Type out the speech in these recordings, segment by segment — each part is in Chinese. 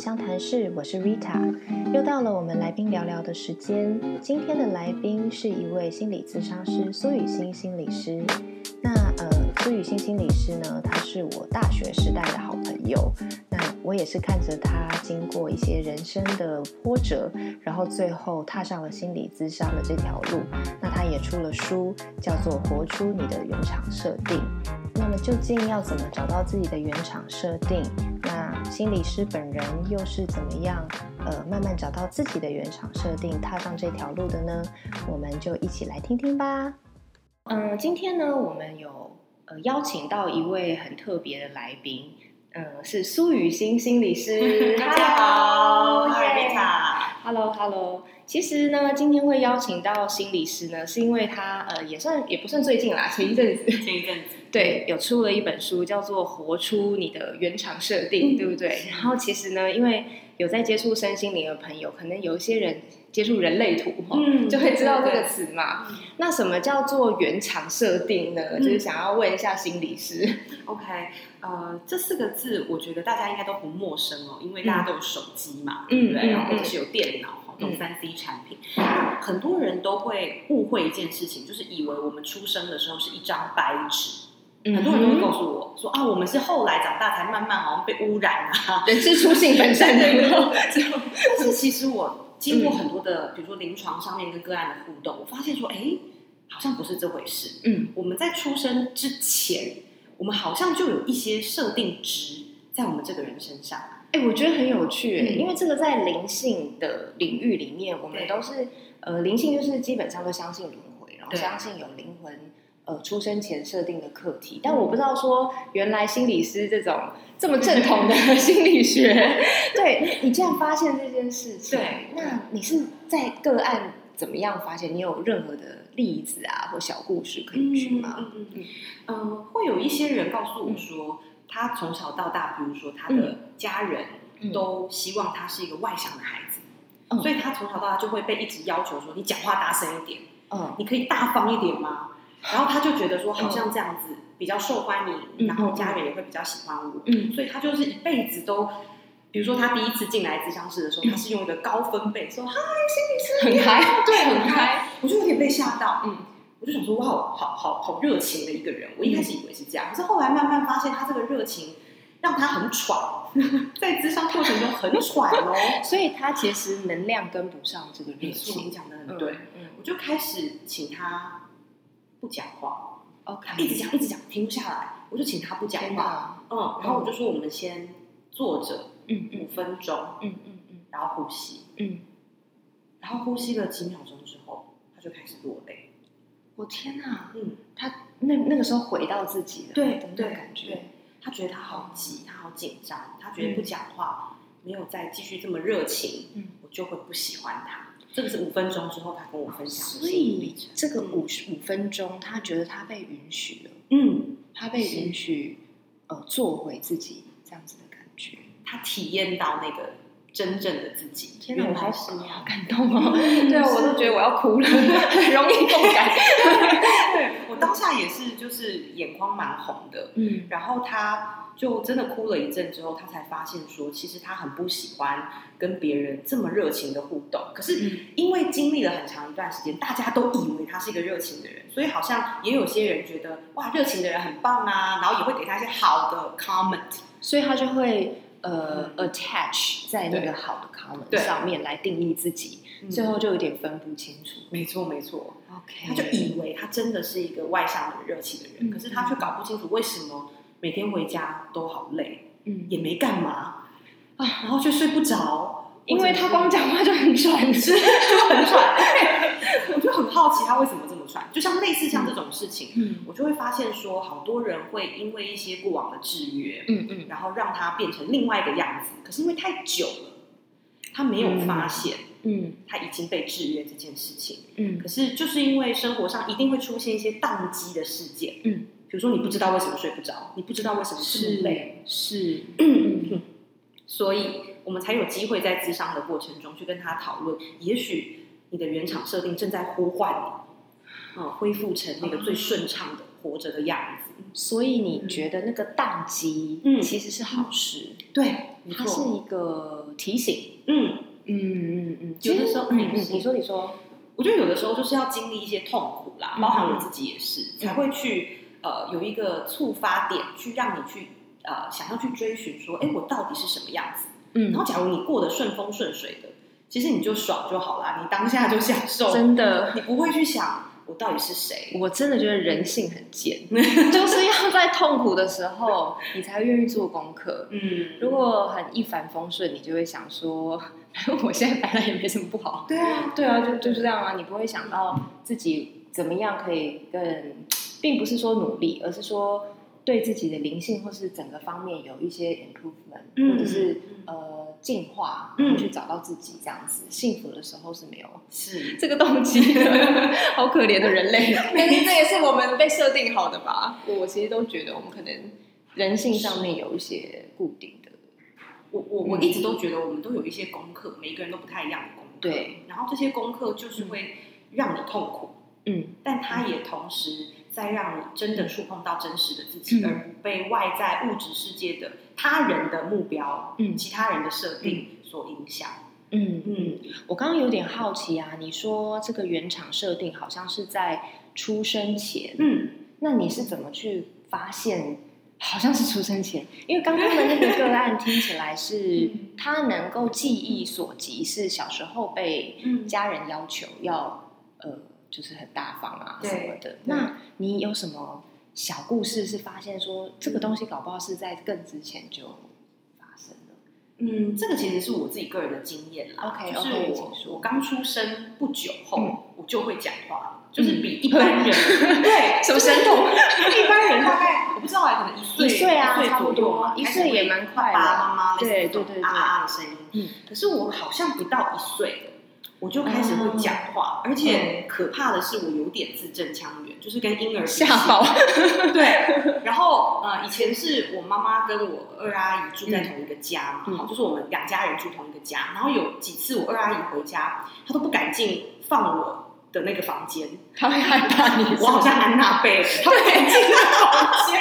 相谈室，我是 Rita，又到了我们来宾聊聊的时间。今天的来宾是一位心理咨商师苏雨欣心理师。那呃，苏雨欣心理师呢，他是我大学时代的好朋友。那我也是看着他经过一些人生的波折，然后最后踏上了心理咨商的这条路。那他也出了书，叫做《活出你的原厂设定》。那么究竟要怎么找到自己的原厂设定？那心理师本人又是怎么样呃慢慢找到自己的原厂设定，踏上这条路的呢？我们就一起来听听吧。嗯，今天呢，我们有呃邀请到一位很特别的来宾，嗯，是苏雨欣心理师。大家好，耶瑞塔。Hello Hello，其实呢，今天会邀请到心理师呢，是因为他呃也算也不算最近啦，前一阵子前一阵子，对有出了一本书，叫做《活出你的原厂设定》，嗯对不对？然后其实呢，因为有在接触身心灵的朋友，可能有一些人接触人类图哈，嗯就会知道这个词嘛。嗯那什么叫做原厂设定呢？嗯就是想要问一下心理师。OK，呃，这四个字我觉得大家应该都不陌生哦，因为大家都有手机嘛，嗯对不对？嗯然后或者是有电脑哈，这种三 C 产品，那很多人都会误会一件事情，就是以为我们出生的时候是一张白纸。很多人都会告诉我说啊，我们是后来长大才慢慢好像被污染啊，人之初性本善，对？但是其实我经过很多的，比如说临床上面跟个案的互动，我发现说，哎，好像不是这回事。嗯，我们在出生之前，我们好像就有一些设定值在我们这个人身上。哎、我觉得很有趣、欸，嗯因为这个在灵性的领域里面，我们都是呃，灵性就是基本上都相信轮回，然后相信有灵魂呃出生前设定的课题。但我不知道说，原来心理师这种这么正统的 心理学，对你竟然发现这件事情，对那你是在个案怎么样发现？你有任何的例子啊或小故事可以举吗？嗯嗯嗯，呃，会有一些人告诉我说，他从小到大，比如说他的家人嗯都希望他是一个外向的孩子，嗯所以他从小到大就会被一直要求说，你讲话大声一点，嗯你可以大方一点吗？然后他就觉得说，好像这样子比较受欢迎，嗯然后家人也会比较喜欢我，嗯所以他就是一辈子都。比如说，他第一次进来咨商室的时候，他是用一个高分贝说：“嗨，心理师，很嗨，对，很嗨。”我就有点被吓到，嗯，我就想说，哇，好好好热情的一个人。我一开始以为是这样，可是后来慢慢发现，他这个热情让他很喘，在咨商过程中很喘哦。所以他其实能量跟不上这个热情。讲的很对。嗯我就开始请他不讲话，，OK，他一直讲一直讲，停不下来。我就请他不讲话，嗯，然后我就说我们先坐着嗯嗯。五分钟，嗯嗯嗯。然后呼吸，嗯，然后呼吸了几秒钟之后，他就开始落泪。我天哪，嗯，他那那个时候回到自己了对对感觉，对，他觉得他好急，他好紧张，他觉得不讲话，没有再继续这么热情，嗯，我就会不喜欢他。这个是五分钟之后他跟我分享所以程。这个五十五分钟，他觉得他被允许了，嗯，他被允许呃做回自己这样子的感觉。他体验到那个真正的自己。天哪，我好原来是那好。感动哦！对啊，我都觉得我要哭了，很容易 共感。对我当下也是，就是眼眶蛮红的。嗯然后他就真的哭了一阵之后，他才发现说，其实他很不喜欢跟别人这么热情的互动。可是嗯因为经历了很长一段时间，大家都以为他是一个热情的人，所以好像也有些人觉得哇，热情的人很棒啊，然后也会给他一些好的 comment。所以他就会呃 attach 在那个好的 comment 上面来定义自己，最后就有点分不清楚。没错没错，OK，他就以为他真的是一个外向的、热情的人，嗯可是他却搞不清楚为什么每天回家都好累，嗯，也没干嘛啊，然后却睡不着，因为他光讲话就很喘，是就很喘。我就很好奇他为什么这么喘，就像类似像这种事情，嗯。我就会发现说，好多人会因为一些过往的制约，嗯嗯。然后让他变成另外一个样子。可是因为太久了，他没有发现嗯。他已经被制约这件事情。嗯。可是就是因为生活上一定会出现一些宕机的事件，嗯，比如说你不知道为什么睡不着，你不知道为什么这么累，是，所以我们才有机会在咨商的过程中去跟他讨论，也许你的原厂设定正在呼唤恢复成那个最顺畅的活着的样子。所以你觉得那个宕机，嗯。其实是好事，对，它是一个提醒。嗯，嗯嗯嗯，有的时候嗯嗯，嗯你说你说，我觉得有的时候就是要经历一些痛苦啦，嗯包含我自己也是，才会去呃有一个触发点，去让你去呃想要去追寻说，哎，我到底是什么样子？嗯。然后，假如你过得顺风顺水的，其实你就爽就好啦，你当下就享受，真的，你不会去想我到底是谁。我真的觉得人性很贱，就是要在痛苦的时候，你才愿意做功课。嗯，如果很一帆风顺，你就会想说，我现在摆烂也没什么不好。对啊，对啊，就就是这样啊，你不会想到自己怎么样可以更，并不是说努力，而是说对自己的灵性或是整个方面有一些 improvement，、嗯或者是嗯呃进化，嗯去找到自己这样子。幸福的时候是没有是 这个动机的，好可怜的人类。但是这也是我们被设定好的吧？我其实都觉得我们可能人性上面有一些固定的。我我我一直都觉得我们都有一些功课，每个人都不太一样的功课。对，然后这些功课就是会让你痛苦，嗯，但它也同时在让你真的触碰到真实的自己，嗯。而不被外在物质世界的他人的目标、嗯。其他人的设定所影响。嗯。嗯，我刚刚有点好奇啊，你说这个原厂设定好像是在出生前，嗯，那你是怎么去发现？好像是出生前，因为刚刚的那个个案听起来是 嗯。他能够记忆所及，是小时候被嗯。家人要求要呃，就是很大方啊什么的。那你有什么小故事是发现说这个东西搞不好是在更之前就发生了？嗯，这个其实是我自己个人的经验啦。OK，就是我我刚出生不久后，嗯我就会讲话，就是比一般人、对 什么神童？一般人大概我不知道啊，可能一岁一岁啊岁差不多一岁也蛮快的爸爸妈妈对对对啊啊的声音。嗯，可是我好像不到一岁，我就开始会讲话，而且可怕的是我有点字正腔圆，就是跟婴儿吓到！对，然后呃，以前是我妈妈跟我二阿姨住在同一个家嘛，嗯好就是我们两家人住同一个家。然后有几次我二阿姨回家，她都不敢进放我的那个房间，她会害怕你，我好像安娜贝尔，她不敢进那个房间，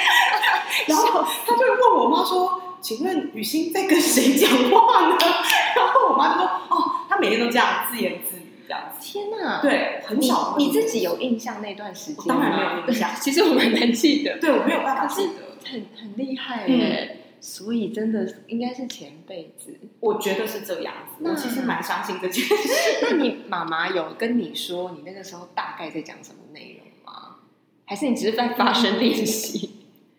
然后她就问我妈说：“请问雨欣在跟谁讲话呢？” 然后我妈就说：“哦，她每天都这样自言自语这样子。”天哪！对，很少你自己有印象那段时间当然没有印象 其实我蛮难记得，对我没有办法记得，很很厉害嗯耶。所以真的应该是前辈子。我觉得是这样子。那我其实蛮相信这件事。那你妈妈有跟你说你那个时候大概在讲什么内容吗？还是你只是在发声练习？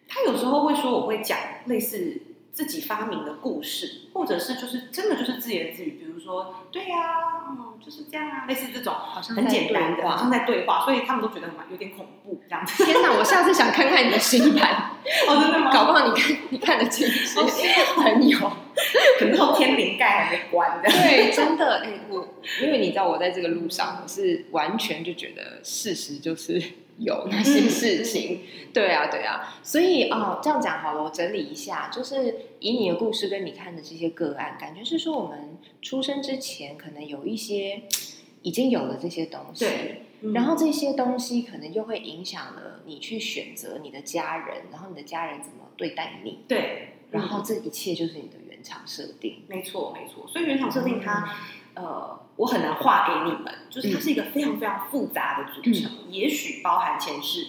她有时候会说我会讲类似自己发明的故事，或者是就是真的就是自言自语，比如说对呀、嗯，就是这样啊，类似这种很好像很简单的，好像在对话，所以他们都觉得蛮有点恐怖这样子。天哪！我下次想看看你的新盘，哦，真的吗？搞不好你看你看得进去，很有。可能后天灵盖还没关的。对，真的，哎、我因为你知道我在这个路上，我是完全就觉得事实就是有那些事情，对啊，对啊，所以哦，这样讲好了，我整理一下，就是以你的故事跟你看的这些个案，感觉是说我们出生之前可能有一些已经有了这些东西，嗯。然后这些东西可能就会影响了你去选择你的家人，然后你的家人怎么对待你，对，然后嗯这一切就是你的原厂设定，没错没错，所以原厂设定它。呃，我很难画给你们，就是它是一个非常非常复杂的组成，也许包含前世，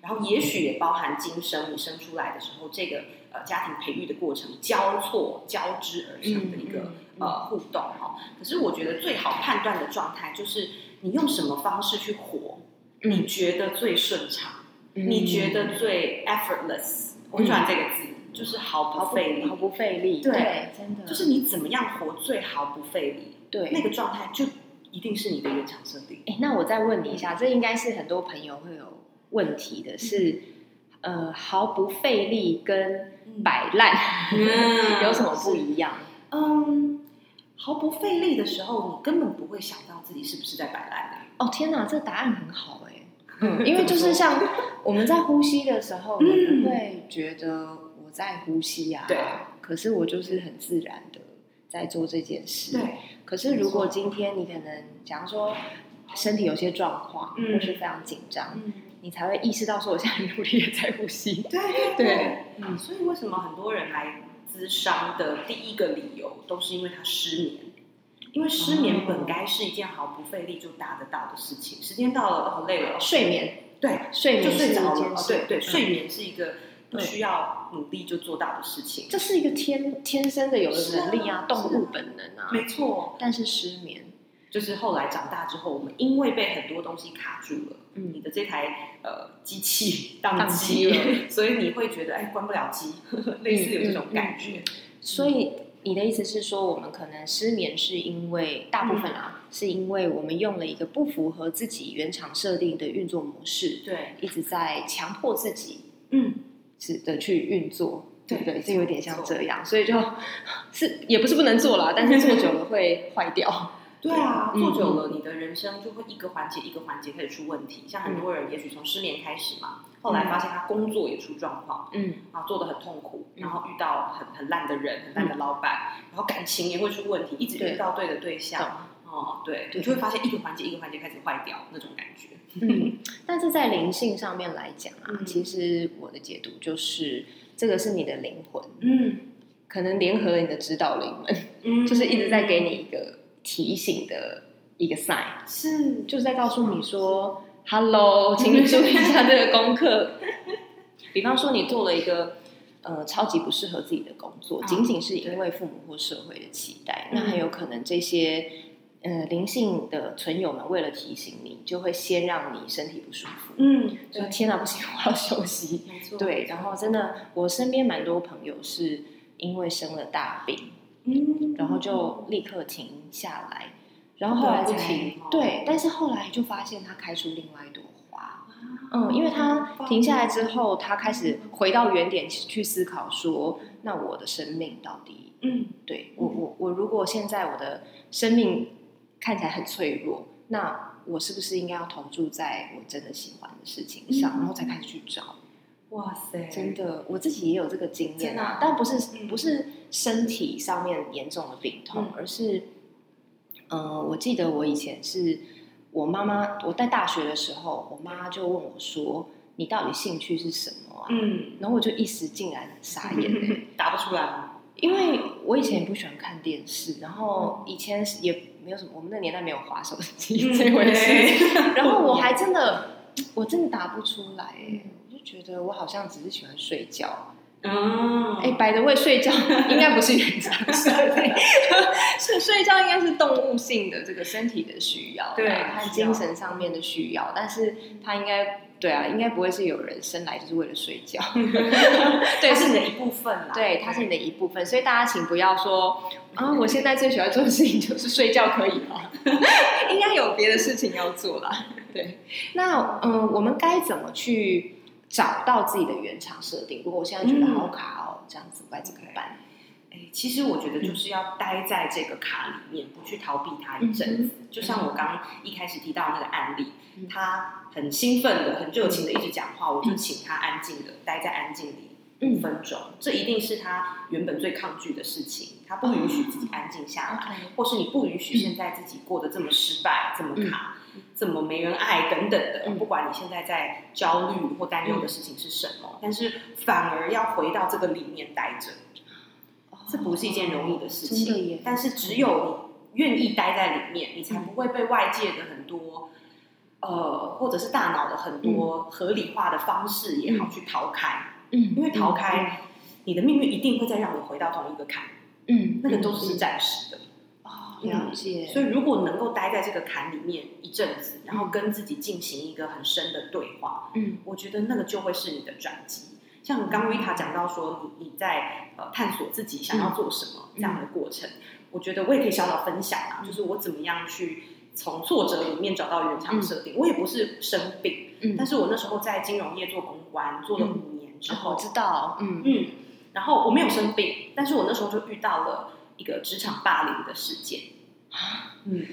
然后也许也包含今生，你生出来的时候，这个呃家庭培育的过程交错交织而成的一个、嗯嗯呃互动哈。可是我觉得最好判断的状态就是你用什么方式去活，你觉得最顺畅，嗯。你觉得最 effortless，我很喜欢这个字，就是毫毫不费力，毫不费力，对真的。就是你怎么样活最毫不费力。对那个状态就一定是你的原厂设定。哎，那我再问你一下，这应该是很多朋友会有问题的，是呃毫不费力跟摆烂、嗯 有什么不一样？嗯，毫不费力的时候，你根本不会想到自己是不是在摆烂的。哦天哪，这答案很好哎，嗯，因为就是像我们在呼吸的时候，嗯你不会觉得我在呼吸啊，对，可是我就是很自然的在做这件事，对，可是如果今天你可能假如说身体有些状况，嗯或是非常紧张，嗯你才会意识到说我现在努力也在呼吸。对 对对，嗯，所以为什么很多人来咨商的第一个理由都是因为他失眠？因为失眠本该是一件毫不费力就达得到的事情，时间到了哦累了，睡眠对睡眠就睡着了，对对，嗯睡眠是一个不需要努力就做到的事情，这是一个天天生的有的能力啊，啊动物本能啊。没错。但是失眠，就是后来长大之后，我们因为被很多东西卡住了，嗯你的这台呃机器宕宕机了，机所以你会觉得哎关不了机，类似有这种感觉。所以你的意思是说，我们可能失眠是因为大部分啊，是因为我们用了一个不符合自己原厂设定的运作模式，对，一直在强迫自己嗯，是的去运作。对不对？对这有点像这样，所以就 是也不是不能做啦，但是做久了会坏掉。对啊，嗯做久了，你的人生就会一个环节一个环节开始出问题。像很多人也许从失眠开始嘛，后来发现他工作也出状况，嗯，啊，做的很痛苦，嗯然后遇到很很烂的人、很烂的老板，然后感情也会出问题，一直对遇到对的对懂象，哦，对，对。你就会发现一个环节一个环节开始坏掉那种感觉。嗯，但是在灵性上面来讲啊，嗯。其实我的解读就是，这个是你的灵魂，嗯。可能联合了你的指导灵们，嗯。就是一直在给你一个提醒的一个 sign，是。就是在告诉你说，Hello，请你注意一下这个功课。比方说，你做了一个呃超级不适合自己的工作，啊仅仅是因为父母或社会的期待，嗯。那很有可能这些呃灵性的存友们为了提醒你，就会先让你身体不舒服。嗯，说天哪，不行，我要休息。没错，对，然后真的，我身边蛮多朋友是因为生了大病，嗯，然后就立刻停下来，然后后来才对，但是后来就发现他开出另外一朵花。啊嗯，因为他停下来之后，他开始回到原点去思考说，那我的生命到底嗯对我我我如果现在我的生命看起来很脆弱，那我是不是应该要投注在我真的喜欢的事情上，嗯然后才开始去找？哇塞，真的，我自己也有这个经验但不是嗯不是身体上面严重的病痛，嗯而是，嗯、我记得我以前是我妈妈，我在大学的时候，我妈就问我说：“你到底兴趣是什么啊？”嗯，然后我就一时竟然傻眼了，答不出来？因为我以前也不喜欢看电视，然嗯后以前也没有什么，我们那年代没有滑手机 这回事，然后我还 真的，我真的答不出来，哎，我就觉得我好像只是喜欢睡觉。嗯，哎，白的会睡觉应该不是原厂设定，是睡觉应该是动物性的这个身体的需要，对它精神上面的需要，但是它应该对啊，应该不会是有人生来就是为了睡觉，对，它是你的一部分啦，对，它是你的一部分，所以大家请不要说啊，我现在最喜欢做的事情就是睡觉，可以吗？应该有别的事情要做啦。对，那嗯，我们该怎么去找到自己的原厂设定？如果我现在觉得好卡哦，这样子我该怎么办？哎，其实我觉得就是要待在这个卡里面，不去逃避它一阵子。就像我刚刚一开始提到那个案例，嗯他很兴奋的、很热情的一直讲话，我就请他安静的待在安静里五嗯分钟。这一定是他原本最抗拒的事情，他不允许自己安静下来或是你不允许现在自己过得这么失败、这么卡、这么没人爱等等的。嗯。不管你现在在焦虑或担忧的事情是什么，但是反而要回到这个里面待着。这不是一件容易的事情，但是只有你愿意待在里面，你才不会被外界的很多，呃，或者是大脑的很多合理化的方式也好去逃开，嗯因为逃开，你的命运一定会再让你回到同一个坎，嗯，那个都是暂时的。哦，了解，所以如果能够待在这个坎里面一阵子，然后跟自己进行一个很深的对话，嗯。我觉得那个就会是你的转机。像刚维塔讲到说，你你在呃探索自己想要做什么、嗯。这样的过程，我觉得我也可以小小分享啊，就是我怎么样去从挫折里面找到原厂设定。我也不是生病，嗯。但是我那时候在金融业做公关，做了五年之后，我知道，嗯。嗯，然后我没有生病，但是我那时候就遇到了一个职场霸凌的事件。嗯，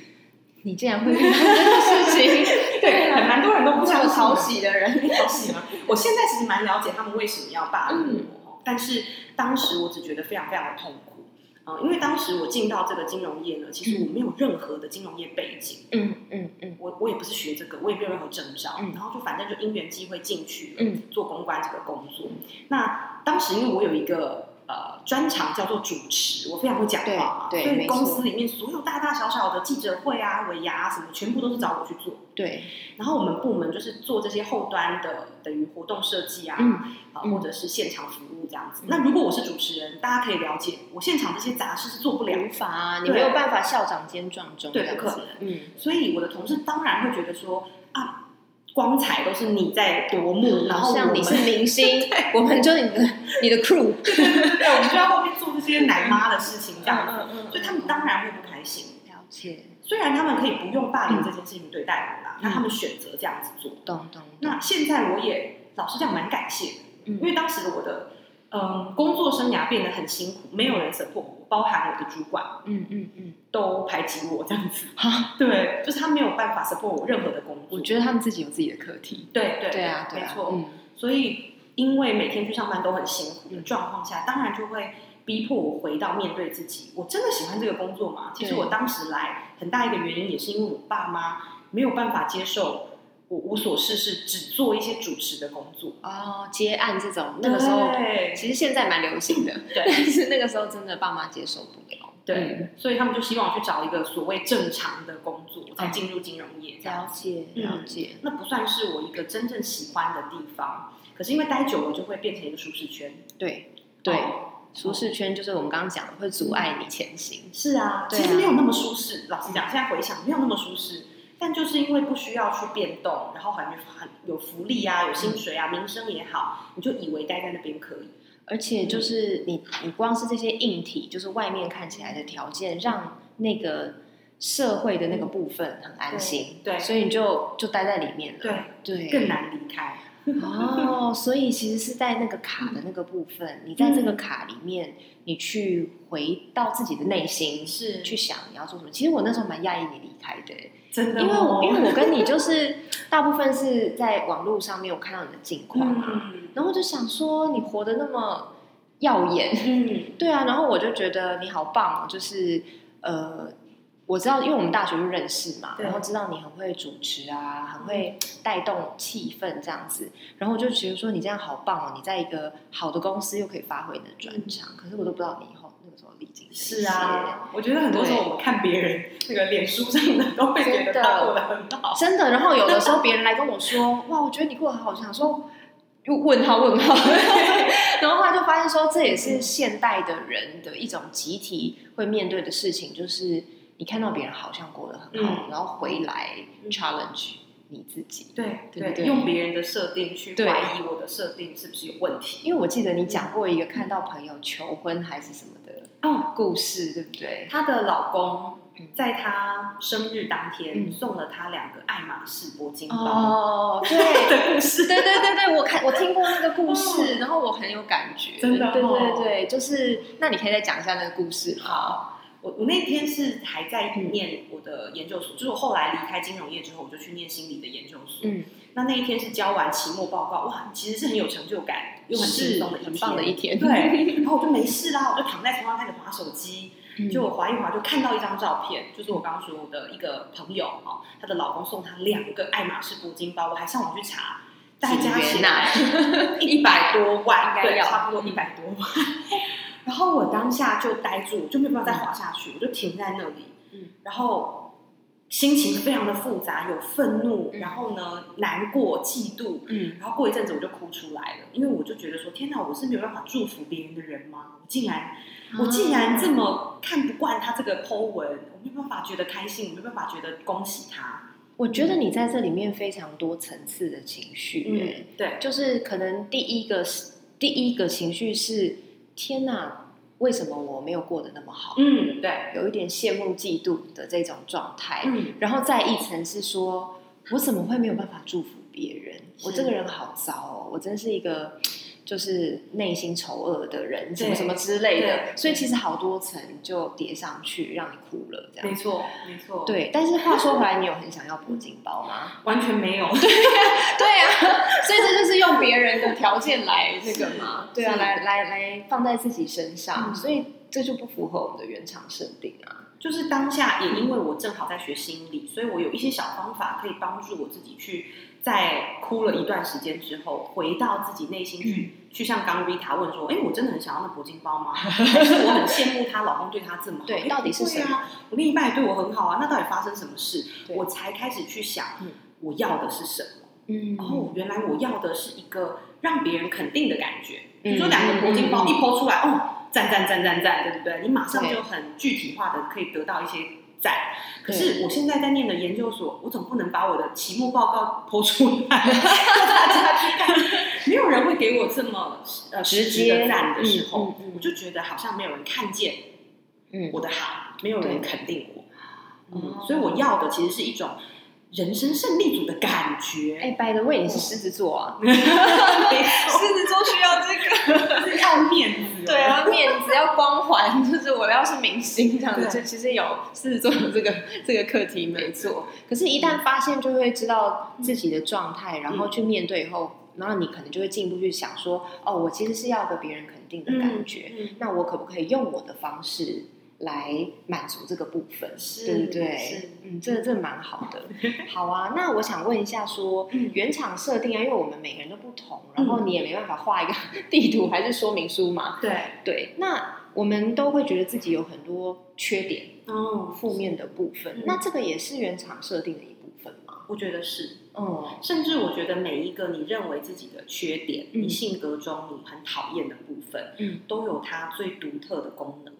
你竟然会遇到这个事情，对，很蛮多人都不这么相信讨喜的人，讨喜吗？我现在其实蛮了解他们为什么要霸凌我，但是当时我只觉得非常非常的痛苦。呃，因为当时我进到这个金融业呢，其实我没有任何的金融业背景，嗯嗯嗯，我我也不是学这个，我也没有任何证照，嗯。然后就反正就因缘机会进去了，嗯。做公关这个工作。那当时因为我有一个呃专长叫做主持，我非常会讲话嘛，所以对对公司里面所有大大小小的记者会啊、尾牙啊什么，全部都是找我去做。对，然后我们部门就是做这些后端的，等于活动设计啊，嗯啊、嗯或者是现场服务这样子。嗯那如果我是主持人，大家可以了解，我现场这些杂事是做不了的无法啊，你对没有办法校长兼撞钟，对不可能嗯，所以我的同事当然会觉得说啊，光彩都是你在夺目，然后你是明星，我们就是你的你的 crew，对，我们就在后面做这些奶妈的事情这样。子，嗯所以他们当然会不开心。了解，虽然他们可以不用霸凌这件事情对待我啦，嗯。那他们选择这样子做。懂懂，那现在我也老实讲蛮感谢，嗯。因为当时我的嗯工作生涯变得很辛苦，没有人 support 我，包含我的主管嗯嗯嗯，都排挤我这样子。哈，对，就是他没有办法 support 我任何的工作。我觉得他们自己有自己的课题，对对对啊对啊，没错。嗯所以因为每天去上班都很辛苦的状况下，当然就会逼迫我回到面对自己。我真的喜欢这个工作吗？其实我当时来很大一个原因也是因为我爸妈没有办法接受我无所事事，只做一些主持的工作。哦，接案这种那个时候，对其实现在蛮流行的，对 但是那个时候真的爸妈接受不了，对、嗯所以他们就希望我去找一个所谓正常的工作，才进入金融业了解嗯了解，那不算是我一个真正喜欢的地方。可是因为待久了，就会变成一个舒适圈。对对，哦舒适圈就是我们刚刚讲的会阻碍你前行，是啊，啊其实没有那么舒适。老实讲，现在回想没有那么舒适，但就是因为不需要去变动，然后感觉很有福利啊，有薪水啊，名声也好，你就以为待在那边可以。而且就是你你光是这些硬体，就是外面看起来的条件，让那个社会的那个部分很安心，对对所以你就就待在里面了，对，对，更难离开。哦，所以其实是在那个卡的那个部分，你在这个卡里面，你去回到自己的内心，是。去想你要做什么。其实我那时候蛮讶异你离开的，真的哦、因为我因为我跟你就 是大部分是在网络上面我看到你的近况嘛，嗯然后就想说你活得那么耀眼，嗯。对啊，然后我就觉得你好棒哦，就是呃，我知道，因为我们大学就认识嘛，然后知道你很会主持啊，很会带动气氛这样子，然后我就觉得说你这样好棒哦，你在一个好的公司又可以发挥你的专长，可是我都不知道你以后那个时候历经这是些，啊，我觉得很多时候我们看别人那个脸书上的，都会觉得他过得很好。真的。然后有的时候别人来跟我说，哇，我觉得你过得很好，我想说。又问号问号，然后后来就发现说，这也是现代的人的一种集体会面对的事情，就是你看到别人好像过得很好，嗯然后回来 challenge 你自己。对对对用别人的设定去对怀疑我的设定是不是有问题。因为我记得你讲过一个看到朋友求婚还是什么的哦，故事，对不对？她的老公嗯在她生日当天嗯送了她两个爱马仕铂金包哦，对，的故事。对对对对，我看我听过那个故事，然后我很有感觉，真的哦对对对，就是那你可以再讲一下那个故事吗？好，我我那天是还在念我的研究所，就是我后来离开金融业之后，我就去念心理的研究所。嗯，那那一天是交完期末报告，哇，其实是很有成就感又很轻是松的一天，很棒的一天，对，然后我就没事啦，我就躺在床上开始划手机，嗯，就我划一划就看到一张照片，就是我刚刚说我的一个朋友哦，她的老公送她两个爱马仕铂金包，我还上网去查，大概加起来 一百多万，对，应该要差不多一百多万。然后我当下就呆住，就没有办法再滑下去，我就停在那里，嗯。然后心情非常的复杂，有愤怒，嗯。然后呢难过、嫉妒，嗯。然后过一阵子我就哭出来了，因为我就觉得说，天哪，我是没有办法祝福别人的人吗？我竟然，我竟然这么看不惯他这个 Po 文，我没有办法觉得开心，我没有办法觉得恭喜他。我觉得你在这里面非常多层次的情绪，嗯，对，就是可能第一个是第一个情绪是天哪，为什么我没有过得那么好？嗯，对，有一点羡慕嫉妒的这种状态，嗯，然后再一层是说，我怎么会没有办法祝福别人？我这个人好糟哦，我真是一个就是内心丑恶的人，什么对什么之类的。所以其实好多层就叠上去，让你哭了这样。没错，没错，，对，但是话说回来，你有很想要铂金包吗？完全没有，对啊，所以这就是用别人的条件来 那个嘛，对啊，来来来放在自己身上。嗯所以这就不符合我们的原厂设定啊。就是当下也因为我正好在学心理，所以我有一些小方法可以帮助我自己去，在哭了一段时间之后，回到自己内心去，去像刚 Rita 问说，哎，我真的很想要那铂金包吗？还是我很羡慕她老公对她这么好？对，到底是谁啊？我另一半也对我很好啊，那到底发生什么事？我才开始去想，我要的是什么？嗯，哦，原来我要的是一个让别人肯定的感觉。你说两个铂金包一抛出来，哦，赞赞赞赞赞，对不对？你马上就很具体化的可以得到一些赞。可是我现在在念的研究所，我总不能把我的期末报告剖出来，让大家去看。没有人会给我这么呃直接的赞的时候，嗯嗯嗯我就觉得好像没有人看见嗯我的好，没有人肯定我。所以我要的其实是一种人生胜利组的感觉。哎，by the way，你是狮子座啊？狮子座需要这个。是要面子。对啊，面子要光环，就是我要是明星这样子，对就其实有狮子座有这个这个课题没错。可是，一旦发现，就会知道自己的状态，然后去面对以后，然后你可能就会进一步去想说，哦，我其实是要个别人肯定的感觉，嗯那我可不可以用我的方式来满足这个部分？是对不对是？嗯，这这蛮好的。好啊，那我想问一下说，嗯原厂设定啊，因为我们每个人都不同，然后你也没办法画一个地图还是说明书嘛？对，对，那我们都会觉得自己有很多缺点、哦，负面的部分，嗯那这个也是原厂设定的一部分吗？我觉得是，嗯甚至我觉得每一个你认为自己的缺点，嗯你性格中你很讨厌的部分，嗯，都有它最独特的功能。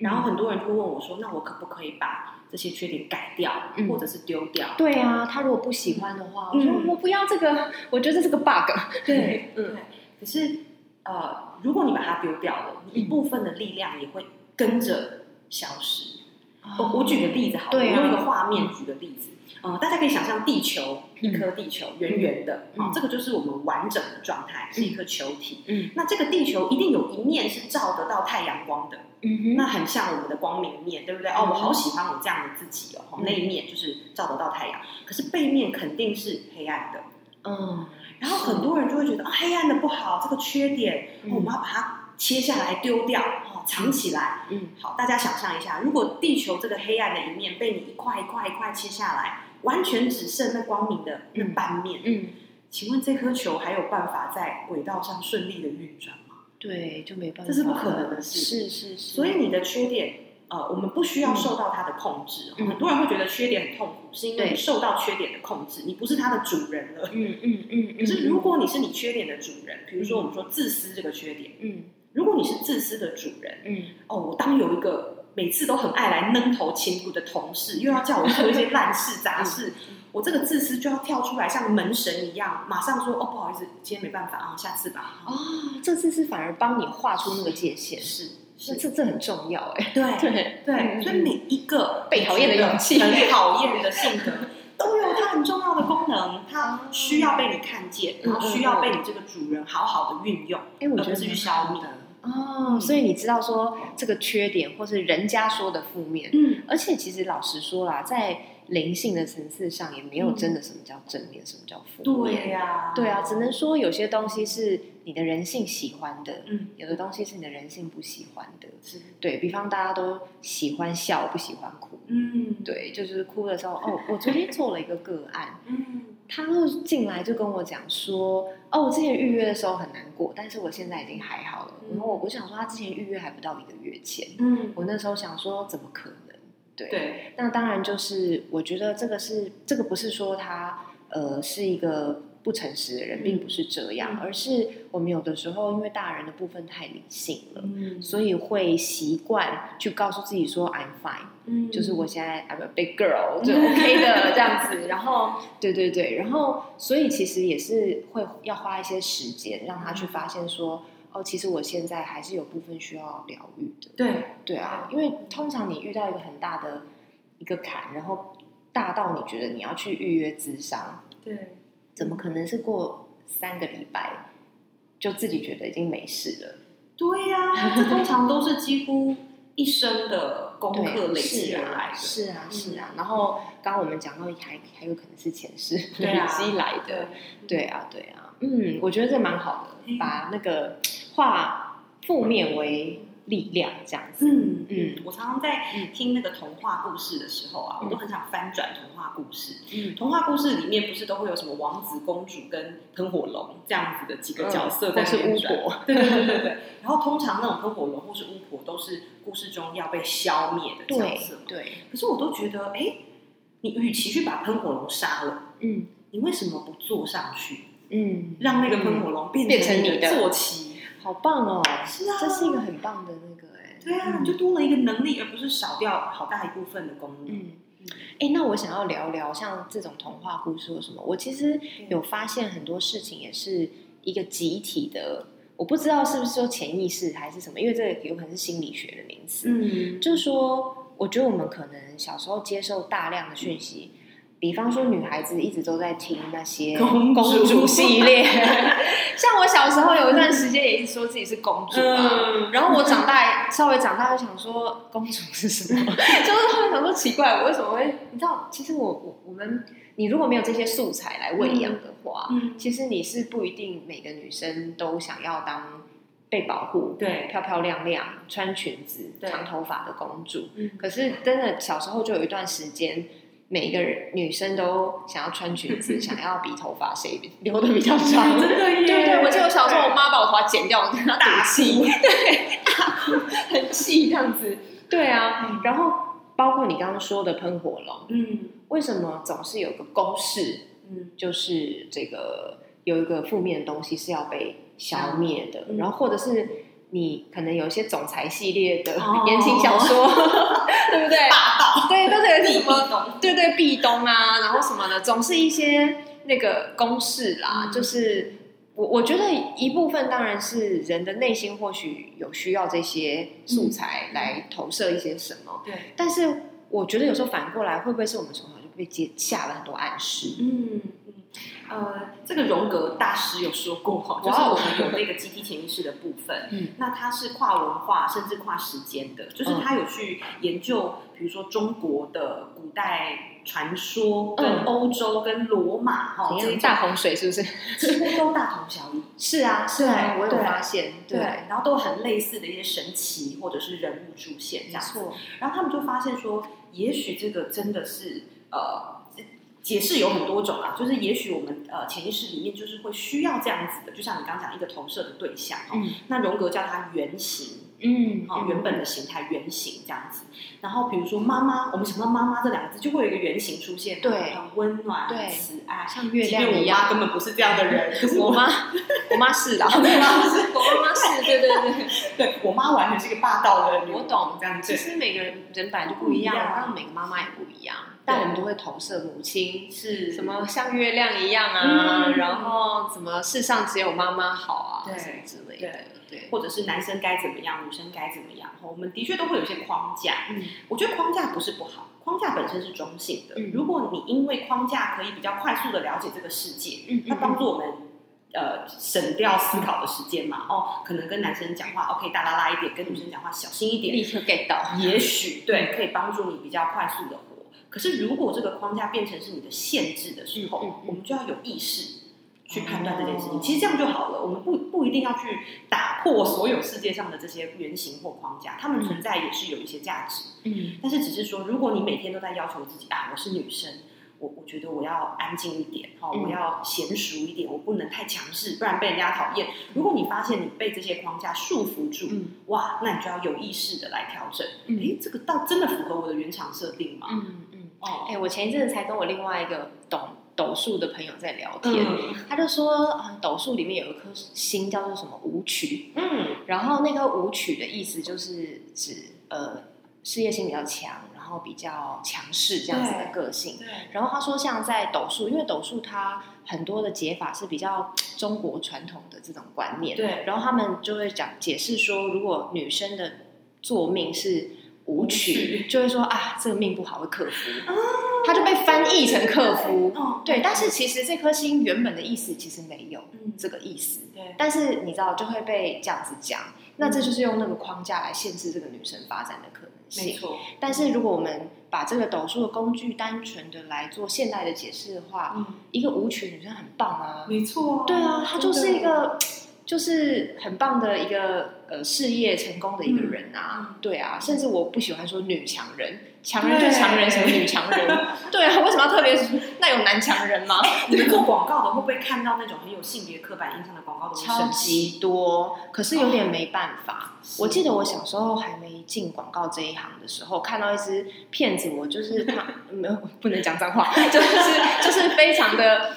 然后很多人就会问我说：“那我可不可以把这些缺点改掉，嗯或者是丢掉？”对啊，他如果不喜欢的话，我说嗯我不要这个，我觉得这是个 bug。对，嗯对。可是呃，如果你把它丢掉了，你一部分的力量也会跟着消失。我我举个例子好我用一个画面举个例子。呃，大家可以想象地球一颗地球圆圆的，嗯啊，这个就是我们完整的状态，是一颗球体。嗯那这个地球一定有一面是照得到太阳光的，嗯那很像我们的光明面，对不对？哦，我好喜欢我这样的自己哦，嗯那一面就是照得到太阳，可是背面肯定是黑暗的。嗯，然后很多人就会觉得啊，黑暗的不好，这个缺点，我们要把它切下来丢掉，哦，藏起来。嗯，好，大家想象一下，如果地球这个黑暗的一面被你一块一块一块切下来，完全只剩那光明的那半面，嗯，请问这颗球还有办法在轨道上顺利的运转吗？对，就没办法，这是不可能的事。是是是，所以你的缺点，呃，我们不需要受到它的控制。嗯。很多人会觉得缺点很痛苦，是因为你受到缺点的控制，你不是它的主人了。嗯嗯嗯，可是如果你是你缺点的主人，比如说我们说自私这个缺点，嗯。如果你是自私的主人，嗯。哦，我当有一个每次都很爱来扔头擒骨的同事，又要叫我做一些烂事杂事，我这个自私就要跳出来，像门神一样，马上说哦，不好意思，今天没办法啊，下次吧。哦，这次是反而帮你画出那个界限，是是。这这很重要哎，对 对对，嗯所以每一个被讨厌的勇气。很讨厌的性格，都有它很重要的功能，它需要被你看见，然后需要被你这个主人好好的运用，哎，我觉得是去消灭。哦，所以你知道说这个缺点，或是人家说的负面，嗯，而且其实老实说啦，在灵性的层次上，也没有真的什么叫正面，什么叫负面。对呀，对啊，只能说有些东西是你的人性喜欢的，嗯，有的东西是你的人性不喜欢的。是，对比方，大家都喜欢笑，不喜欢哭。嗯，对，就是哭的时候，哦，我昨天做了一个个案，嗯他就进来就跟我讲说，哦，我之前预约的时候很难过，但是我现在已经还好了。嗯然后我我想说，他之前预约还不到一个月前，嗯，我那时候想说，怎么可能？对，对，那当然就是我觉得这个是这个不是说他呃是一个不诚实的人，嗯并不是这样，嗯而是我们有的时候因为大人的部分太理性了。嗯所以会习惯去告诉自己说 I'm fine，嗯就是我现在 I'm a big girl，就 OK 的 这样子。然后，对对对，然后所以其实也是会要花一些时间让他去发现说，哦，其实我现在还是有部分需要疗愈的。对，对啊，因为通常你遇到一个很大的一个坎，然后大到你觉得你要去预约咨商，对，怎么可能是过三个礼拜就自己觉得已经没事了？对呀，这通常都是几乎一生的功课对，累积而来的。是啊，是啊。嗯然后刚刚我们讲到还还有可能是前世累积来的，对啊，对啊。嗯，我觉得这蛮好的，嗯把那个化负面为力量这样子。嗯嗯嗯，我常常在嗯听那个童话故事的时候啊，嗯我都很想翻转童话故事。嗯童话故事里面不是都会有什么王子、公主跟喷火龙这样子的几个角色在嗯是巫？婆，对对对对对。然后通常那种喷火龙或是巫婆都是故事中要被消灭的角色嘛。对，可是我都觉得，哎，你与其去把喷火龙杀了，嗯你为什么不坐上去，嗯，让那个喷火龙变变成你你的坐骑？好棒哦，是啊这是一个很棒的那个哎，对啊，嗯你就多了一个能力，而不是少掉好大一部分的功能。嗯。哎，那我想要聊聊像这种童话故事或什么，我其实有发现很多事情也是一个集体的，我不知道是不是说潜意识还是什么，因为这个有可能是心理学的名词。嗯，就是说，我觉得我们可能小时候接受大量的讯息，比方说女孩子一直都在听那些公主系列，像我小时候有一段时间也一直说自己是公主嘛，嗯然后我长大稍微长大就想说公主是什么，就是后来想说奇怪，我为什么会？你知道，其实我我我们你如果没有这些素材来喂养的话，嗯，其实你是不一定每个女生都想要当被保护、对，漂漂亮亮、穿裙子、对长头发的公主。嗯可是真的小时候就有一段时间，每一个人女生都想要穿裙子，想要比头发谁留的比较长。真的耶，对对，我记得我小时候，我妈把我头发剪掉，我跟她大赌气，对，大，很气这样子。对啊，然后包括你刚刚说的喷火龙，嗯。为什么总是有个公式，嗯。就是这个有一个负面的东西是要被消灭的，嗯。然后或者是你可能有一些总裁系列的哦言情小说，对不对？霸道，对，都是有地什么动，对对壁咚啊，然后什么的，总是一些那个公式啦，嗯就是。我我觉得一部分当然是人的内心或许有需要这些素材来投射一些什么，对，但是我觉得有时候反过来，会不会是我们从小就被接下了很多暗示？嗯嗯。呃，这个荣格大师有说过哈，就是我们有那个集体潜意识的部分，嗯那它是跨文化甚至跨时间的，就是他有去研究，比如说中国的古代传说，跟嗯欧洲、跟罗马哈这一种怎样大洪水是不是？几乎都大同小异。是啊，是啊，我有对发现，对，然后都很类似的一些神奇或者是人物出现这样错，然后他们就发现说，也许这个真的是呃。解释有很多种啊，就是也许我们呃潜意识里面就是会需要这样子的，就像你刚刚讲一个投射的对象哦，嗯。那荣格叫它原型嗯哦，原本的形态原型这样子。然后比如说妈妈，我们想到妈妈这两个字，就会有一个原型出现，对很温暖、对慈爱，像月亮一样我妈根。本不是这样的人，可是我妈，我妈是的，我妈是，我妈妈是，对对对。对我妈完全是一个霸道的人，我懂这样子。其实每个人人本来就不一样，然每个妈妈也不一样，但我们都会投射母亲，是什么像月亮一样啊，嗯然后什么世上只有妈妈好啊，对什么之类的，对，或者是男生该怎么样，女生该怎么样，我们的确都会有一些框架。嗯我觉得框架不是不好，框架本身是中性的。嗯如果你因为框架可以比较快速的了解这个世界，嗯它帮助我们呃省掉思考的时间嘛。哦，可能跟男生讲话 OK 大啦啦一点，跟女生讲话小心一点，立刻 get 到，也许 对可以帮助你比较快速的活。可是如果这个框架变成是你的限制的时候，嗯嗯嗯我们就要有意识。去判断这件事情，哦其实这样就好了。我们不不一定要去打破所有世界上的这些原型或框架，他们存在也是有一些价值。嗯但是只是说，如果你每天都在要求自己啊，我是女生，我我觉得我要安静一点，哈、嗯我要娴熟一点，我不能太强势，不然被人家讨厌。如果你发现你被这些框架束缚住，嗯哇，那你就要有意识的来调整。嗯诶，这个倒真的符合我的原厂设定吗？嗯嗯，哦，哎，我前一阵子才跟我另外一个懂斗数的朋友在聊天，嗯。他就说，啊斗数里面有一颗星叫做什么舞曲，嗯。然后那颗舞曲的意思就是指呃事业心比较强，然后比较强势这样子的个性。对，然后他说，像在斗数，因为斗数它很多的解法是比较中国传统的这种观念，对。然后他们就会讲解释说，如果女生的坐命是武武曲，就会说啊，这个命不好会克夫，他就被翻译成克夫。哦，对，但是其实这颗星原本的意思其实没有嗯，这个意思，对，但是你知道就会被这样子讲，那这就是用那个框架来限制这个女生发展的可能性。没错，但是如果我们把这个斗数的工具单纯的来做现代的解释的话，嗯，一个舞曲女生很棒啊，没错，对啊，她就是一个，就是很棒的一个呃事业成功的一个人啊，对啊，甚至我不喜欢说女强人，强人就强人，什么女强人？对啊，为什么要特别？那有男强人吗？你们做广告的会不会看到那种很有性别刻板印象的广告都超级多？可是有点没办法。我记得我小时候还没进广告这一行的时候，看到一只骗子，我就是他没有不能讲脏话，就是就是非常的。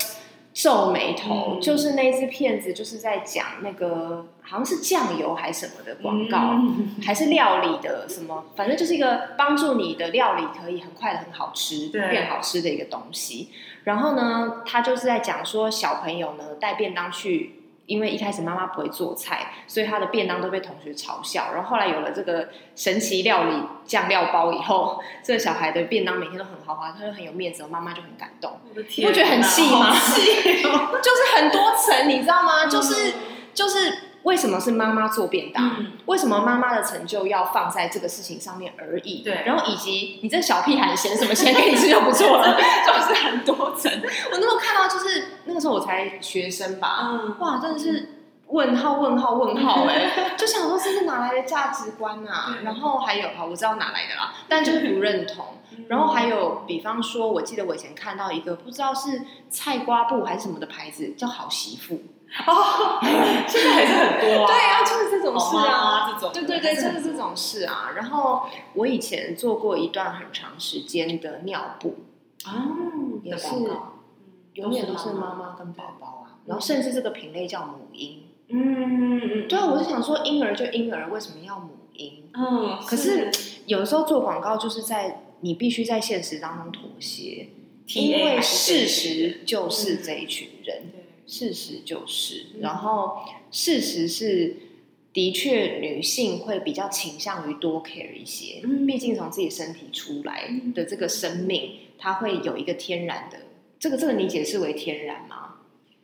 皱眉头，就是那支片子，就是在讲那个好像是酱油还是什么的广告，还是料理的什么，反正就是一个帮助你的料理可以很快的很好吃，变好吃的一个东西。然后呢，他就是在讲说小朋友呢带便当去。因为一开始妈妈不会做菜，所以她的便当都被同学嘲笑。然后后来有了这个神奇料理酱料包以后，这个小孩的便当每天都很豪华，他就很有面子，妈妈就很感动。不觉得很细吗？就是很多层，你知道吗？就是就是。为什么是妈妈做便当？为什么妈妈的成就要放在这个事情上面而已？对，然后以及你这小屁孩嫌什么嫌给你吃就不错了，就是很多层。我那时候看到，就是那个时候我才学生吧，哇，真的是问号问号问号哎，就想说这是哪来的价值观啊？然后还有哈，我知道哪来的啦，但就是不认同。然后还有，比方说，我记得我以前看到一个不知道是菜瓜布还是什么的牌子，叫好媳妇。哦，现在还是很多啊。对啊，就是这种事啊，这种。对对对，就是这种事啊。然后我以前做过一段很长时间的尿布，哦，也是，永远都是妈妈跟宝宝啊。然后甚至这个品类叫母婴。嗯嗯。对啊，我就想说，婴儿就婴儿，为什么要母婴？嗯。可是有的时候做广告，就是在你必须在现实当中妥协，因为事实就是这一群人。事实就是，然后事实是，的确女性会比较倾向于多 care 一些，毕竟从自己身体出来的这个生命，它会有一个天然的，这个这个你解释为天然吗？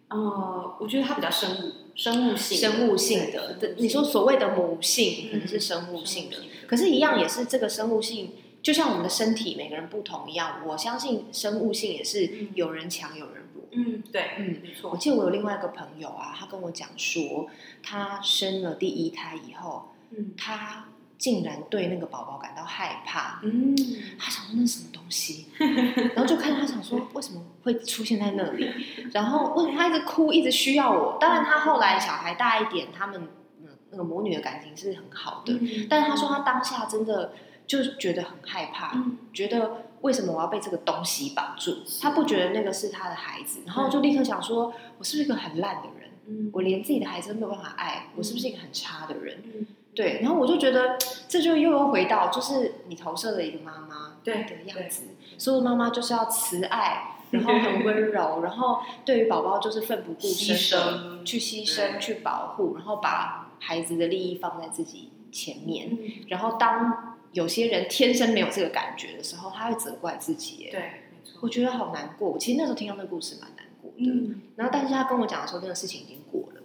呃，我觉得它比较生物生物性生物性的，你说所谓的母性可能是生物性的，可是，一样也是这个生物性，就像我们的身体每个人不同一样，我相信生物性也是有人强有人。嗯，对，嗯，没错。我记得我有另外一个朋友啊，他跟我讲说，他生了第一胎以后，嗯，他竟然对那个宝宝感到害怕，嗯，他想说那是什么东西，然后就看他想说为什么会出现在那里，然后为什么他一直哭，一直需要我？当然，他后来小孩大一点，他们嗯那个母女的感情是很好的，但是他说他当下真的就觉得很害怕，觉得。为什么我要被这个东西绑住？他不觉得那个是他的孩子，然后就立刻想说：我是不是一个很烂的人？嗯，我连自己的孩子都没有办法爱，我是不是一个很差的人？嗯，对。然后我就觉得，这就又又回到，就是你投射的一个妈妈对的样子。所有妈妈就是要慈爱，然后很温柔，然后对于宝宝就是奋不顾身的去牺牲、去保护，然后把孩子的利益放在自己前面。然后当有些人天生没有这个感觉的时候，他会责怪自己。对，没错，我觉得好难过。其实那时候听到那个故事蛮难过的。嗯，然后但是他跟我讲的时候，那个事情已经过了。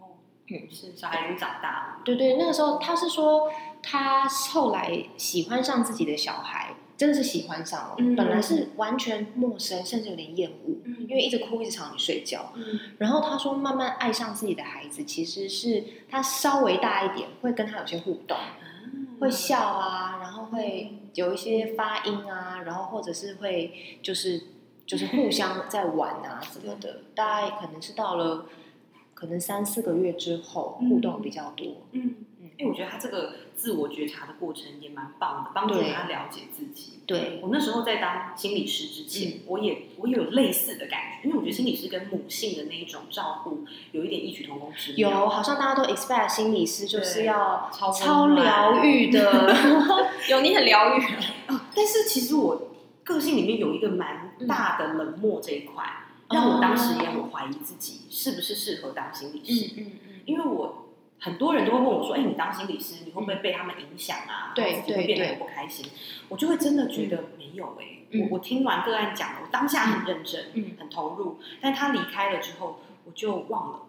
哦，嗯，是小孩已经长大了。对对，那个时候他是说，他后来喜欢上自己的小孩，真的是喜欢上了。本来是完全陌生，甚至有点厌恶，因为一直哭，一直吵你睡觉。嗯，然后他说，慢慢爱上自己的孩子，其实是他稍微大一点，会跟他有些互动。会笑啊，然后会有一些发音啊，然后或者是会就是就是互相在玩啊什么的。大概可能是到了可能三四个月之后，互动比较多。嗯嗯，因为我觉得他这个自我觉察的过程也蛮棒的，帮助他了解自己。对我那时候在当心理师之前，我也我也有类似的感觉，因为我觉得心理师跟母性的那一种照顾有一点异曲同工之妙。有，好像大家都 expect 心理师就是要超疗愈 的，有你很疗愈啊。但是其实我个性里面有一个蛮大的冷漠这一块，让我当时也很怀疑自己是不是适合当心理师。嗯嗯嗯，因为我。很多人都会问我说：“哎，你当心理师，你会不会被他们影响啊？对，自己会变得很不开心。”我就会真的觉得没有哎。我我听完个案讲了，我当下很认真，很投入。但他离开了之后，我就忘了。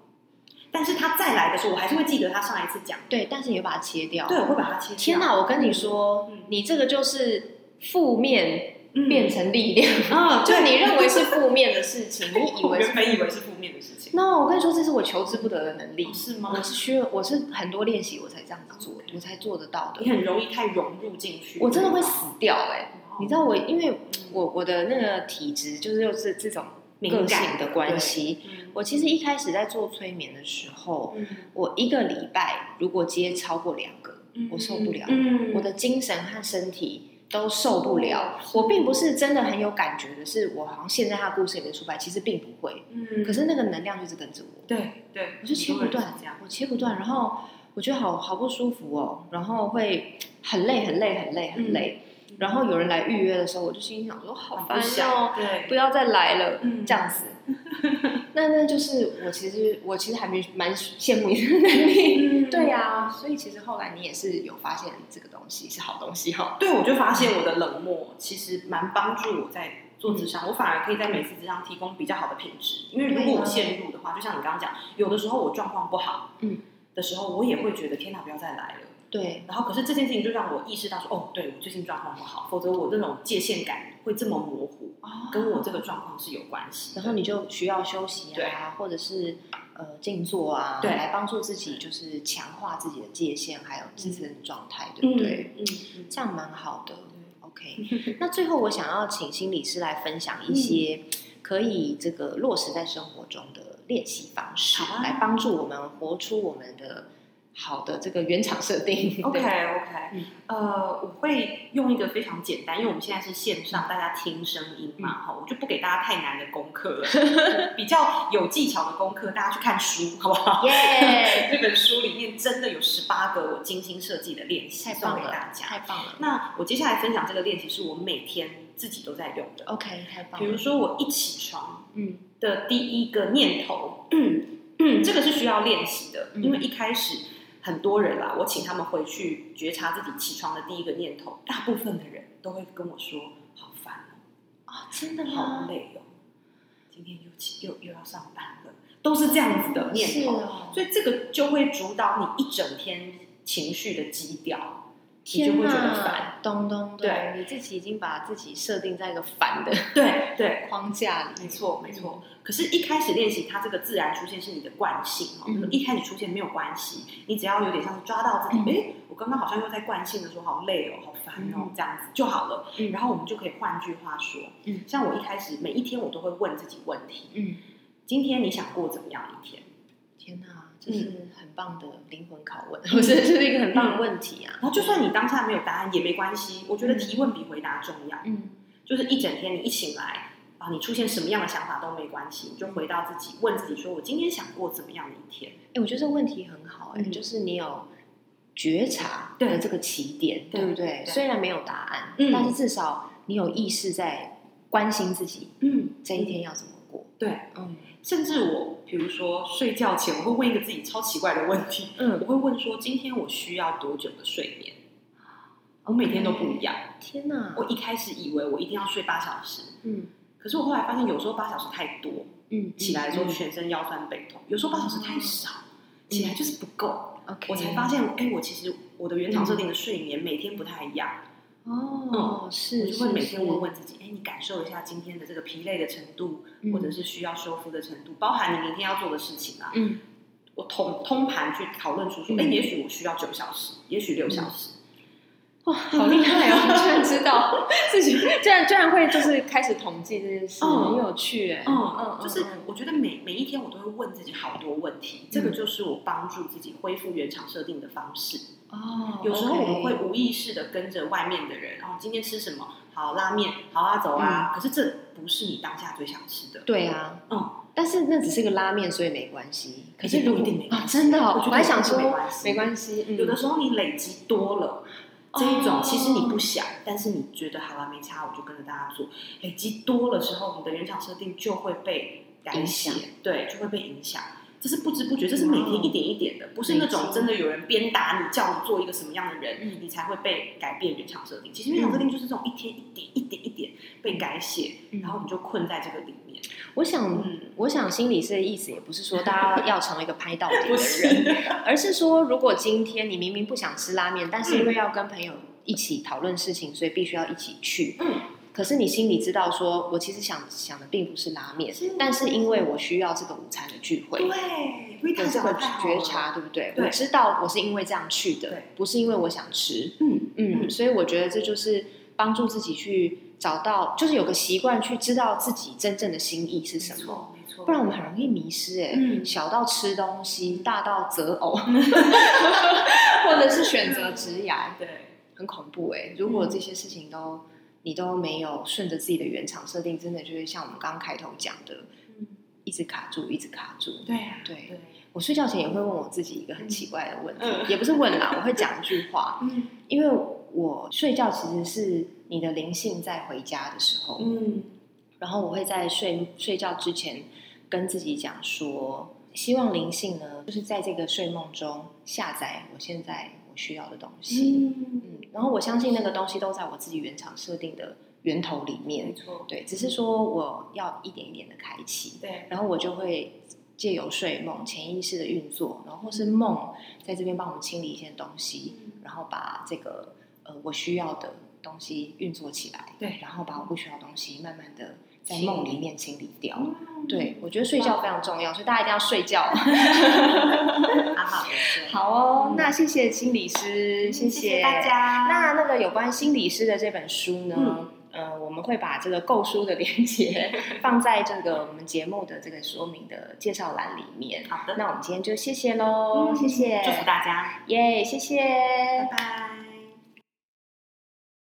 但是他再来的时候，我还是会记得他上一次讲。对，但是你会把它切掉。对，我会把它切掉。天哪！我跟你说，你这个就是负面嗯变成力量。啊，就对你认为是负面的事情，你以为是原本以为是负面的事情，那我跟你说，这是我求之不得的能力哦。是吗我？是需要，我是很多练习我才这样子做，我才做得到的。你很容易太融入进去，我真的会死掉哎、哦你知道我，因为我我的那个体质就是又是这种个敏感性的关系。嗯我其实一开始在做催眠的时候，嗯我一个礼拜如果接超过两个，嗯我受不了嗯我的精神和身体都受不了。哦我并不是真的很有感觉的，是我好像陷在他的故事里面出来，其实并不会。嗯可是那个能量就是跟着我，对对，我就切不断这样，我切不断，然后我觉得好好不舒服哦，然后会很累很累很累很累。然后有人来预约的时候，我就心想说，好烦哦，对不要再来了，嗯这样子。那那就是我其实我其实还没蛮羡慕你的能力，嗯对呀、所以其实后来你也是有发现这个东西是好东西哈、对，我就发现我的冷漠其实蛮帮助我在做智商，我反而可以在每次智商提供比较好的品质。因为如果我陷入的话，就像你刚刚讲，有的时候我状况不好，嗯的时候，我也会觉得天哪，不要再来了。对，然后，可是这件事情就让我意识到说，哦，对我最近状况不好，否则我那种界限感会这么模糊，跟我这个状况是有关系。然后你就需要休息对啊，或者是呃静坐啊，对来帮助自己就是强化自己的界限，还有自身的状态，对不对？嗯嗯这样蛮好的。OK，那最后我想要请心理师来分享一些可以这个落实在生活中的练习方式，来帮助我们活出我们的好的这个原厂设定。OK OK，、嗯呃，我会用一个非常简单，因为我们现在是线上，大家听声音嘛，哈、我就不给大家太难的功课了，比较有技巧的功课，大家去看书，好不好？耶，这本书里面真的有十八个我精心设计的练习，送太棒了，给大家。太棒了。那我接下来分享这个练习是我每天自己都在用的。OK，太棒了。比如说，我一起床嗯的第一个念头，嗯嗯，这个是需要练习的，嗯因为一开始很多人啦，我请他们回去觉察自己起床的第一个念头，大部分的人都会跟我说：“好烦哦，啊，真的好？累哦，今天又起又又要上班了。”都是这样子的念头，哦。所以这个就会主导你一整天情绪的基调，你就会觉得烦。，咚咚咚！对，你自己已经把自己设定在一个烦的 对对，框架里。没错，没错。可是，一开始练习它这个自然出现是你的惯性哦，嗯一开始出现没有关系，你只要有点像是抓到自己，嗯哎、我刚刚好像又在惯性的说好累哦，好烦哦，嗯这样子就好了。嗯然后我们就可以换句话说，嗯像我一开始每一天我都会问自己问题：嗯，今天你想过怎么样一天？天哪，这是很棒的灵魂拷问，我觉得，这是一个很棒的问题啊。然后就算你当下没有答案也没关系，我觉得嗯提问比回答重要。嗯就是一整天你一醒来啊，你出现什么样的想法都没关系，你就回到自己，问自己说：我今天想过怎么样的一天？哎，我觉得这个问题很好，哎，嗯就是你有觉察对的这个起点，对对不对？对虽然没有答案，嗯但是至少你有意识在关心自己嗯，这一天要怎么过。对。嗯甚至我，比如说睡觉前，我会问一个自己超奇怪的问题，嗯我，会问说：今天我需要多久的睡眠？我每天都不一样。天哪，我一开始以为我一定要睡八小时，嗯可是我后来发现，有时候八小时太多，嗯，起来之后嗯全身腰酸背痛；有时候八小时太少，起来就是不够。OK，我才发现，哎，我其实我的原厂设定的睡眠每天不太一样。哦，是，我就会每天问问自己，哎，你感受一下今天的这个疲累的程度，嗯或者是需要修复的程度，包含你明天要做的事情啊。嗯，我通通盘去讨论出说，嗯哎、也许我需要九小时，也许六小时。哇，好厉害哦！居然知道 自己，居然居然会就是开始统计这件事，嗯很有趣哎。嗯嗯，就是嗯我觉得每每一天我都会问自己好多问题，这个就是我帮助自己恢复原厂设定的方式。哦，有时候我们会无意识的跟着外面的人，然后今天吃什么？好拉面，好啊，走啊。可是这不是你当下最想吃的。对啊，嗯，但是那只是个拉面，所以没关系。可是也不如果一定没关系啊，真的哦，我还想说没关系有的时候你累积多了。这一种哦其实你不想，但是你觉得好了没差，我就跟着大家做。累积多了之后，你的原厂设定就会被改影写，对，就会被影响。这是不知不觉，这是每天一点一点的，不是那种真的有人鞭打你，叫你做一个什么样的人，嗯。你才会被改变原厂设定。其实原厂设定就是这种一天一点、一点一点被改写，嗯。然后你就困在这个里面。我想，嗯。我想心理师的意思也不是说大家要成为一个拍到底的人，是，而是说，如果今天你明明不想吃拉面，但是因为要跟朋友一起讨论事情，所以必须要一起去。嗯，可是你心里知道说，我其实想想的并不是拉面，是但是因为我需要这个午餐的聚会，对，有这个觉察，对不对？对我知道我是因为这样去的，不是因为我想吃。嗯嗯，嗯所以我觉得这就是帮助自己去找到，就是有个习惯去知道自己真正的心意是什么。没错，不然我们很容易迷失哎、嗯小到吃东西，大到择偶，或者是选择职涯，对，很恐怖哎、如果嗯这些事情都你都没有顺着自己的原厂设定，真的就是像我们刚刚开头讲的，嗯。一直卡住，一直卡住。对啊对。对，我睡觉前也会问我自己一个很奇怪的问题，嗯。也不是问啦，我会讲一句话，嗯。因为我睡觉其实是你的灵性在回家的时候，嗯。然后我会在睡睡觉之前跟自己讲说，希望灵性呢，就是在这个睡梦中下载我现在我需要的东西。嗯，嗯，然后我相信那个东西都在我自己原厂设定的源头里面没面。错，对，只是说我要一点一点的开启，对，然后我就会借由睡梦潜意识的运作，然后或是梦在这边帮我们清理一些东西，然后把这个呃我需要的东西运作起来，对然后把我不需要的东西慢慢的在梦里面清理掉。嗯对，我觉得睡觉非常重要，所以大家一定要睡觉。好好的，好 哦嗯，那谢谢心理师，谢谢谢大家。那那个有关心理师的这本书呢？嗯呃，我们会把这个购书的链接 放在这个我们节目的这个说明的介绍栏里面。好的，那我们今天就谢谢喽，嗯谢谢，祝福大家，耶谢谢，拜拜。